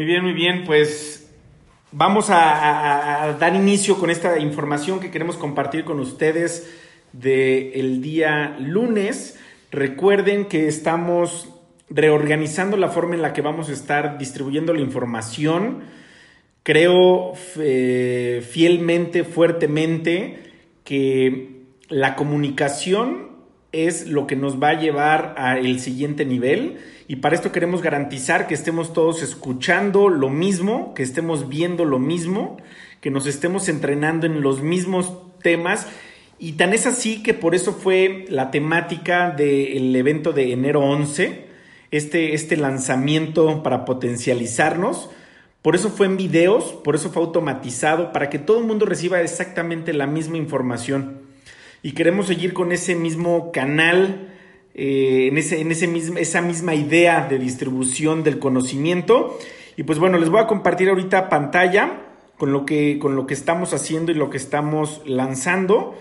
Muy bien, muy bien, pues vamos a, dar inicio con esta información que queremos compartir con ustedes del día lunes. Recuerden que estamos reorganizando la forma en la que vamos a estar distribuyendo la información. Creo eh, fielmente, fuertemente, que la comunicación es lo que nos va a llevar al siguiente nivel. Y para esto queremos garantizar que estemos todos escuchando lo mismo, que estemos viendo lo mismo, que nos estemos entrenando en los mismos temas. Y tan es así que por eso fue la temática del evento de enero 11, este, este lanzamiento para potencializarnos. Por eso fue en videos, por eso fue automatizado, para que todo el mundo reciba exactamente la misma información y queremos seguir con ese mismo canal, eh, en, ese, en ese mismo, esa misma idea de distribución del conocimiento. Y pues bueno, les voy a compartir ahorita pantalla con lo que, con lo que estamos haciendo y lo que estamos lanzando.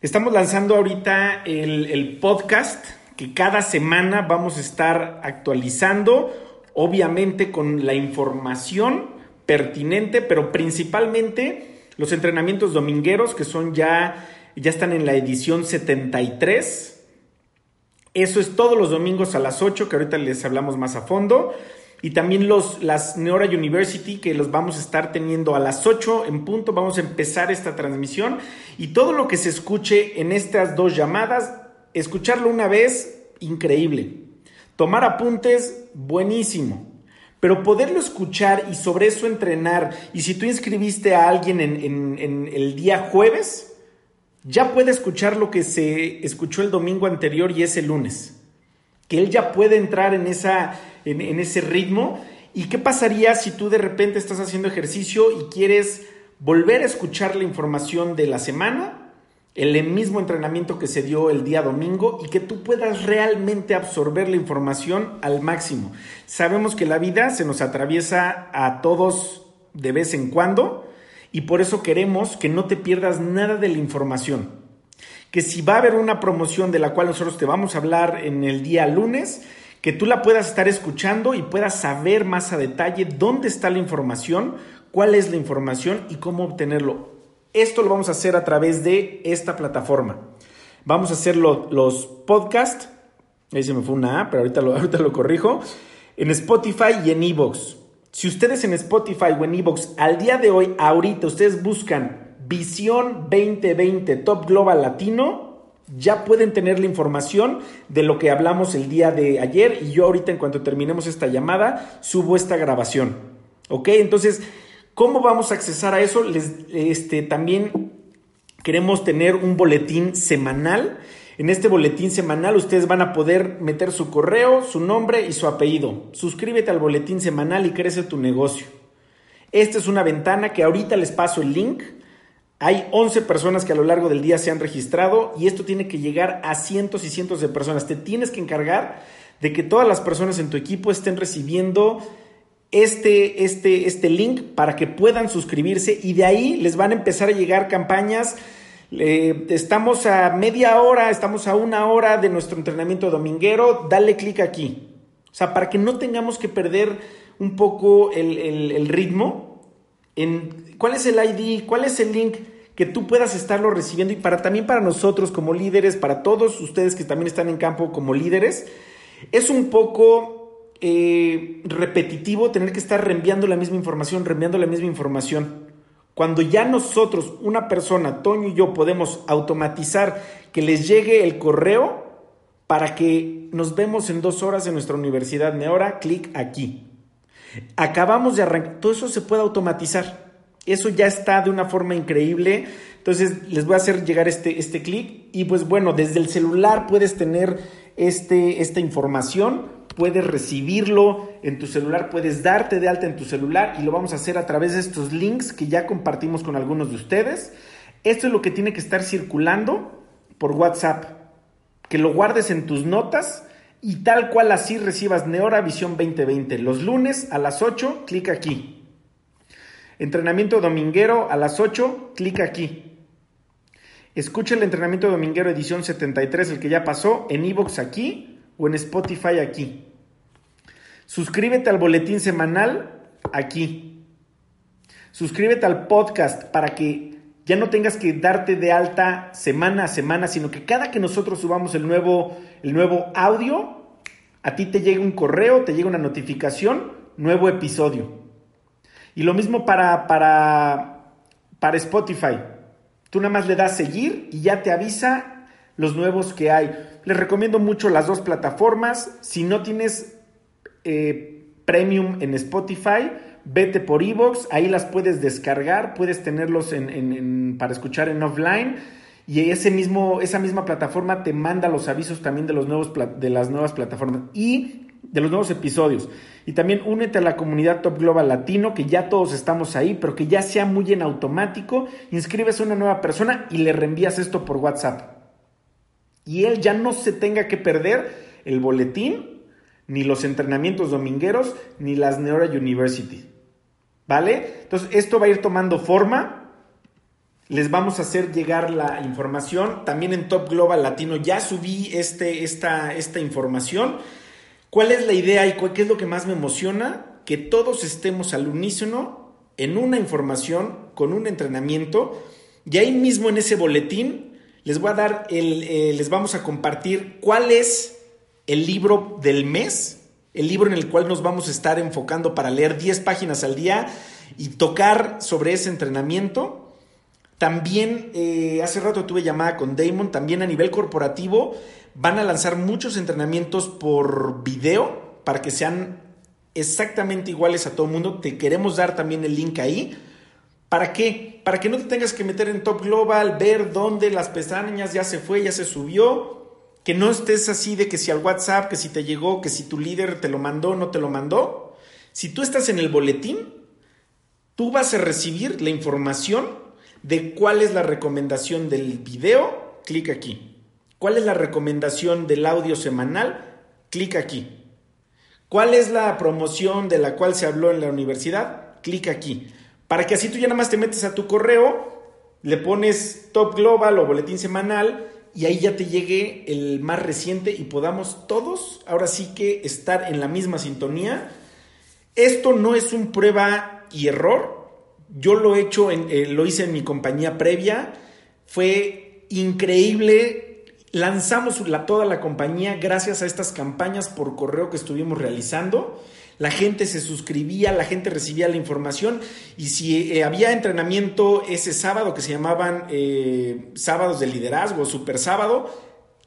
Estamos lanzando ahorita el, el podcast que cada semana vamos a estar actualizando, obviamente con la información pertinente, pero principalmente los entrenamientos domingueros que son ya ya están en la edición 73. Eso es todos los domingos a las 8, que ahorita les hablamos más a fondo. Y también los, las Neora University, que los vamos a estar teniendo a las 8 en punto. Vamos a empezar esta transmisión. Y todo lo que se escuche en estas dos llamadas, escucharlo una vez, increíble. Tomar apuntes, buenísimo. Pero poderlo escuchar y sobre eso entrenar. Y si tú inscribiste a alguien en, en el día jueves, ya puede escuchar lo que se escuchó el domingo anterior y ese lunes. Que él ya puede entrar en, esa, en, ese ritmo. ¿Y qué pasaría si tú de repente estás haciendo ejercicio y quieres volver a escuchar la información de la semana? el mismo entrenamiento que se dio el día domingo y que tú puedas realmente absorber la información al máximo. Sabemos que la vida se nos atraviesa a todos de vez en cuando y por eso queremos que no te pierdas nada de la información. Que si va a haber una promoción de la cual nosotros te vamos a hablar en el día lunes, que tú la puedas estar escuchando y puedas saber más a detalle dónde está la información, cuál es la información y cómo obtenerlo. Esto lo vamos a hacer a través de esta plataforma. Vamos a hacer los podcasts. Ahí se me fue una A, pero ahorita lo, ahorita lo corrijo. En Spotify y en Evox. Si ustedes en Spotify o en Evox al día de hoy, ahorita, ustedes buscan Visión 2020 Top Global Latino, ya pueden tener la información de lo que hablamos el día de ayer y yo ahorita en cuanto terminemos esta llamada subo esta grabación. ¿Ok? Entonces, ¿cómo vamos a accesar a eso? Les, este, también queremos tener un boletín semanal en este boletín semanal ustedes van a poder meter su correo, su nombre y su apellido. Suscríbete al boletín semanal y crece tu negocio. Esta es una ventana que ahorita les paso el link. Hay 11 personas que a lo largo del día se han registrado y esto tiene que llegar a cientos y cientos de personas. Te tienes que encargar de que todas las personas en tu equipo estén recibiendo este, este, este link para que puedan suscribirse y de ahí les van a empezar a llegar campañas estamos a media hora, estamos a una hora de nuestro entrenamiento dominguero, dale clic aquí. O sea, para que no tengamos que perder un poco el, ritmo, en cuál es el ID, cuál es el link que tú puedas estarlo recibiendo y para también para nosotros como líderes, para todos ustedes que también están en campo como líderes, es un poco eh, repetitivo tener que estar reenviando la misma información, reenviando la misma información. Cuando ya nosotros, una persona, Toño y yo, podemos automatizar que les llegue el correo para que nos vemos en dos horas en nuestra universidad ahora clic aquí. Acabamos de arrancar, todo eso se puede automatizar. Eso ya está de una forma increíble. Entonces les voy a hacer llegar este, este clic y pues bueno, desde el celular puedes tener este, esta información puedes recibirlo en tu celular, puedes darte de alta en tu celular y lo vamos a hacer a través de estos links que ya compartimos con algunos de ustedes. Esto es lo que tiene que estar circulando por WhatsApp, que lo guardes en tus notas y tal cual así recibas Neora Visión 2020. Los lunes a las 8, clic aquí. Entrenamiento dominguero a las 8, clic aquí. Escucha el entrenamiento dominguero edición 73, el que ya pasó, en iVoox aquí o en Spotify aquí. Suscríbete al boletín semanal aquí. Suscríbete al podcast para que ya no tengas que darte de alta semana a semana, sino que cada que nosotros subamos el nuevo, el nuevo audio, a ti te llega un correo, te llega una notificación, nuevo episodio. Y lo mismo para, para, para Spotify. Tú nada más le das seguir y ya te avisa los nuevos que hay. Les recomiendo mucho las dos plataformas. Si no tienes eh, premium en Spotify, vete por Evox, ahí las puedes descargar, puedes tenerlos en, para escuchar en offline y ese mismo, esa misma plataforma te manda los avisos también de, los nuevos, de las nuevas plataformas y de los nuevos episodios. Y también únete a la comunidad Top Global Latino, que ya todos estamos ahí, pero que ya sea muy en automático. Inscribes a una nueva persona y le reenvías esto por WhatsApp. Y él ya no se tenga que perder el boletín, ni los entrenamientos domingueros, ni las Neura University. ¿Vale? Entonces, esto va a ir tomando forma. Les vamos a hacer llegar la información. También en Top Global Latino ya subí este, esta, esta información. ¿Cuál es la idea y qué es lo que más me emociona? Que todos estemos al unísono en una información, con un entrenamiento. Y ahí mismo en ese boletín les voy a dar, el, eh, les vamos a compartir cuál es el libro del mes el libro en el cual nos vamos a estar enfocando para leer 10 páginas al día y tocar sobre ese entrenamiento. También eh, hace rato tuve llamada con Damon, también a nivel corporativo van a lanzar muchos entrenamientos por video para que sean exactamente iguales a todo el mundo. Te queremos dar también el link ahí. ¿Para qué? Para que no te tengas que meter en Top Global, ver dónde las pestañas ya se fue, ya se subió que no estés así de que si al WhatsApp, que si te llegó, que si tu líder te lo mandó, no te lo mandó. Si tú estás en el boletín, tú vas a recibir la información de cuál es la recomendación del video, clic aquí. ¿Cuál es la recomendación del audio semanal? Clic aquí. ¿Cuál es la promoción de la cual se habló en la universidad? Clic aquí. Para que así tú ya nada más te metes a tu correo, le pones Top Global o Boletín Semanal y ahí ya te llegue el más reciente y podamos todos ahora sí que estar en la misma sintonía. Esto no es un prueba y error. Yo lo he hecho, en, eh, lo hice en mi compañía previa. Fue increíble. Lanzamos la, toda la compañía gracias a estas campañas por correo que estuvimos realizando la gente se suscribía, la gente recibía la información y si eh, había entrenamiento ese sábado que se llamaban eh, sábados de liderazgo, super sábado,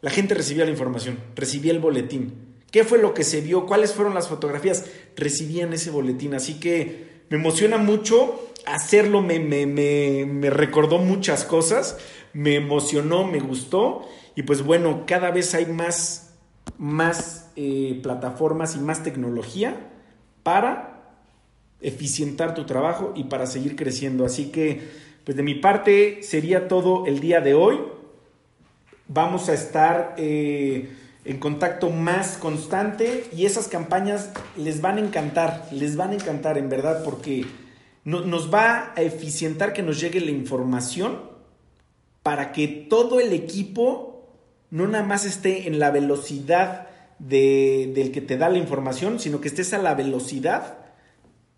la gente recibía la información, recibía el boletín. ¿Qué fue lo que se vio? ¿Cuáles fueron las fotografías? Recibían ese boletín. Así que me emociona mucho hacerlo, me, me, recordó muchas cosas, me emocionó, me gustó. Y pues bueno, cada vez hay más, más eh, plataformas y más tecnología para eficientar tu trabajo y para seguir creciendo. Así que, pues de mi parte sería todo el día de hoy. Vamos a estar eh, en contacto más constante y esas campañas les van a encantar, les van a encantar en verdad porque nos va a eficientar que nos llegue la información para que todo el equipo no nada más esté en la velocidad del que te da la información, sino que estés a la velocidad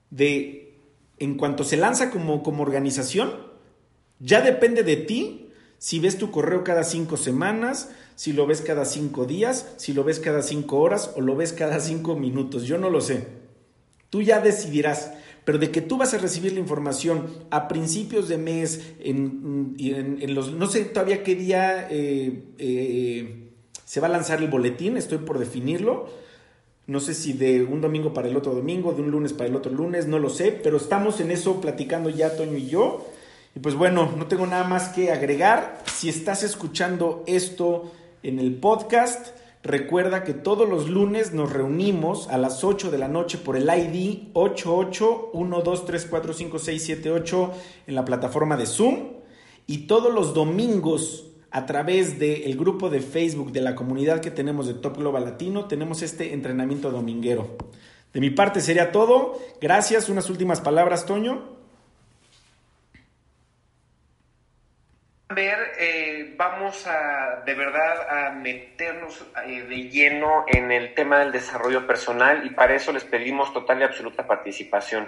de, en cuanto se lanza como, como organización, ya depende de ti si ves tu correo cada cinco semanas, si lo ves cada cinco días, si lo ves cada cinco horas o lo ves cada cinco minutos. Yo no lo sé. Tú ya decidirás. Pero de que tú vas a recibir la información a principios de mes, en, en, los, no sé todavía qué día eh, eh, se va a lanzar el boletín, estoy por definirlo. No sé si de un domingo para el otro domingo, de un lunes para el otro lunes, no lo sé, pero estamos en eso platicando ya Toño y yo. Y pues bueno, no tengo nada más que agregar. Si estás escuchando esto en el podcast, recuerda que todos los lunes nos reunimos a las 8 de la noche por el ID 8812345678 en la plataforma de Zoom. Y todos los domingos a través del grupo de Facebook de la comunidad que tenemos de Top Global Latino, tenemos este entrenamiento dominguero. De mi parte sería todo. Gracias. Unas últimas palabras, Toño. Ver, eh, vamos a de verdad a meternos eh, de lleno en el tema del desarrollo personal y para eso les pedimos total y absoluta participación.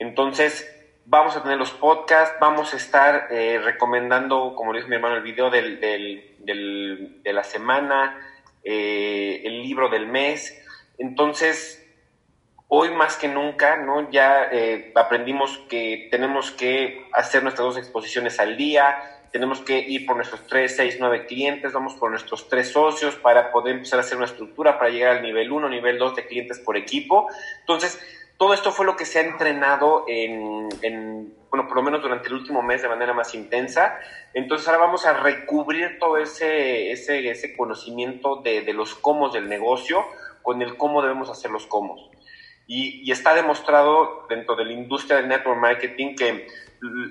Entonces, vamos a tener los podcasts, vamos a estar eh, recomendando, como dice mi hermano, el video del, de la semana, eh, el libro del mes. Entonces, hoy más que nunca, ¿no? Ya eh, aprendimos que tenemos que hacer nuestras dos exposiciones al día, tenemos que ir por nuestros 3, 6, 9 clientes, vamos por nuestros tres socios para poder empezar a hacer una estructura para llegar al nivel 1, nivel 2 de clientes por equipo. Entonces, todo esto fue lo que se ha entrenado en, bueno, por lo menos durante el último mes de manera más intensa. Entonces ahora vamos a recubrir todo ese, ese, ese conocimiento de, de los cómo del negocio con el cómo debemos hacer los cómo. Y, está demostrado dentro de la industria del network marketing que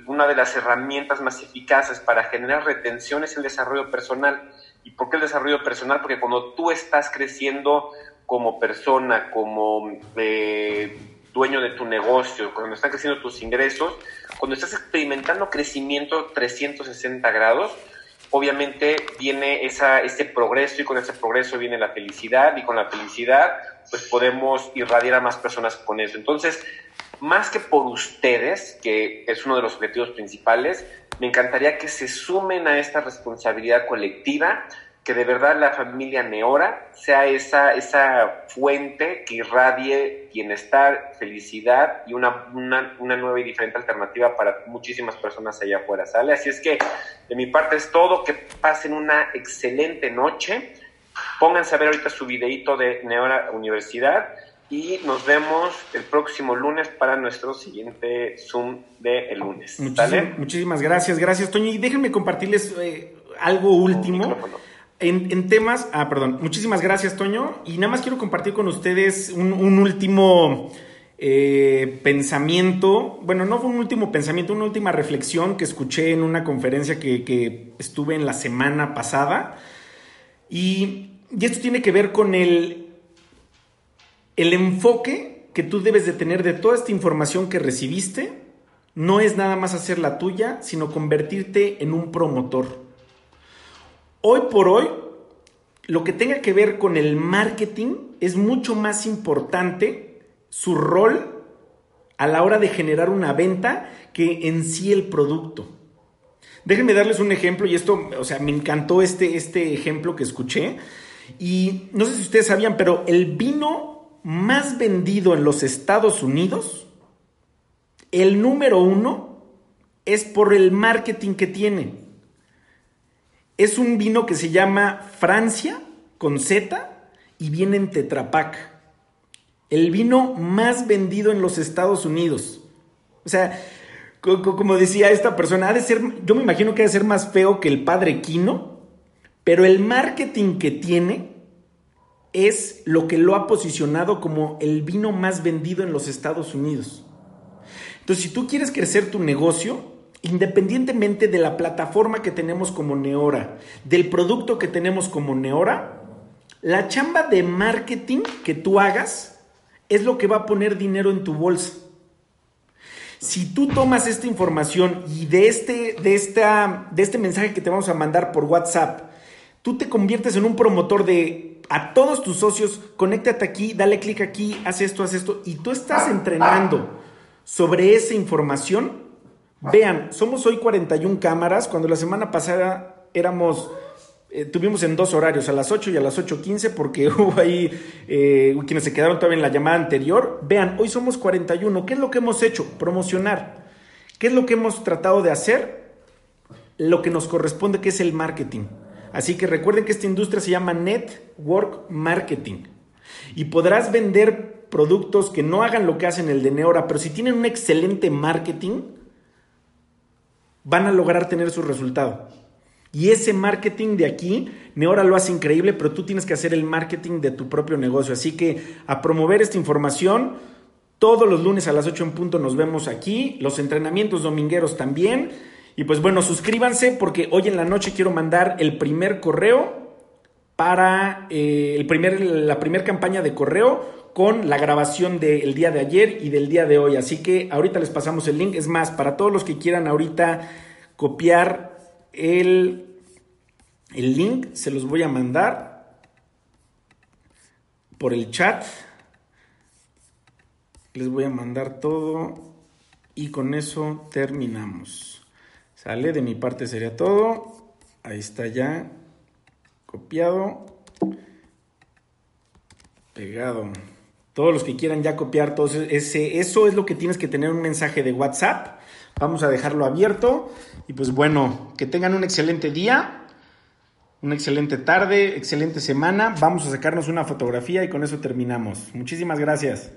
una de las herramientas más eficaces para generar retención es el desarrollo personal. ¿Y por qué el desarrollo personal? Porque cuando tú estás creciendo como persona, como eh, dueño de tu negocio, cuando están creciendo tus ingresos, cuando estás experimentando crecimiento 360 grados, obviamente viene esa, ese progreso y con ese progreso viene la felicidad y con la felicidad pues podemos irradiar a más personas con eso. Entonces, más que por ustedes, que es uno de los objetivos principales, me encantaría que se sumen a esta responsabilidad colectiva, que de verdad la familia Neora sea esa, esa fuente que irradie bienestar, felicidad y una, una, una, nueva y diferente alternativa para muchísimas personas allá afuera, ¿sale? Así es que de mi parte es todo, que pasen una excelente noche, pónganse a ver ahorita su videito de Neora Universidad y nos vemos el próximo lunes para nuestro siguiente Zoom de el lunes. muchísimas gracias, gracias Toño. Y déjenme compartirles eh, algo último. En, temas, ah, perdón, muchísimas gracias Toño. Y nada más quiero compartir con ustedes un, último eh, pensamiento, bueno, no fue un último pensamiento, una última reflexión que escuché en una conferencia que, estuve en la semana pasada. Y, y esto tiene que ver con el el enfoque que tú debes de tener de toda esta información que recibiste no es nada más hacer la tuya, sino convertirte en un promotor. Hoy por hoy, lo que tenga que ver con el marketing es mucho más importante su rol a la hora de generar una venta que en sí el producto. Déjenme darles un ejemplo y esto, o sea, me encantó este, este ejemplo que escuché. Y no sé si ustedes sabían, pero el vino más vendido en los Estados Unidos, el número uno es por el marketing que tiene. Es un vino que se llama Francia con Z y viene en Tetrapac. El vino más vendido en los Estados Unidos. O sea, como decía esta persona, ha de ser, yo me imagino que ha de ser más feo que el padre Quino, pero el marketing que tiene es lo que lo ha posicionado como el vino más vendido en los Estados Unidos. Entonces, si tú quieres crecer tu negocio, independientemente de la plataforma que tenemos como Neora, del producto que tenemos como Neora, la chamba de marketing que tú hagas es lo que va a poner dinero en tu bolsa. Si tú tomas esta información y de este, de, esta, de este mensaje que te vamos a mandar por WhatsApp, tú te conviertes en un promotor de a todos tus socios, conéctate aquí, dale clic aquí, haz esto, haz esto, y tú estás entrenando sobre esa información. Vean, somos hoy 41 cámaras, cuando la semana pasada éramos, eh, tuvimos en dos horarios, a las 8 y a las 8.15, porque hubo ahí eh, quienes se quedaron todavía en la llamada anterior. Vean, hoy somos 41, ¿qué es lo que hemos hecho? Promocionar. ¿Qué es lo que hemos tratado de hacer? Lo que nos corresponde, que es el marketing. Así que recuerden que esta industria se llama Network Marketing. Y podrás vender productos que no hagan lo que hacen el de Neora, pero si tienen un excelente marketing, van a lograr tener su resultado. Y ese marketing de aquí, Neora lo hace increíble, pero tú tienes que hacer el marketing de tu propio negocio. Así que a promover esta información, todos los lunes a las 8 en punto nos vemos aquí, los entrenamientos domingueros también. Y pues bueno, suscríbanse porque hoy en la noche quiero mandar el primer correo para eh, el primer, la primera campaña de correo con la grabación del día de ayer y del día de hoy. Así que ahorita les pasamos el link. Es más, para todos los que quieran ahorita copiar el, el link, se los voy a mandar por el chat. Les voy a mandar todo Y con eso terminamos. Sale, de mi parte sería todo. Ahí está ya. Copiado. Pegado. Todos los que quieran ya copiar, todo ese, eso es lo que tienes que tener un mensaje de WhatsApp. Vamos a dejarlo abierto. Y pues bueno, que tengan un excelente día, una excelente tarde, excelente semana. Vamos a sacarnos una fotografía y con eso terminamos. Muchísimas gracias.